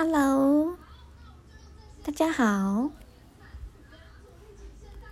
Hello，大家好。